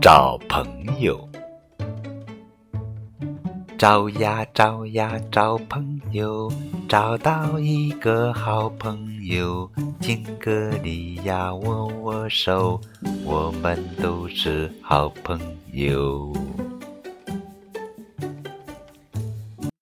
找朋友。找呀找呀找朋友找到一个好朋友敬个礼呀握握手我们都是好朋友。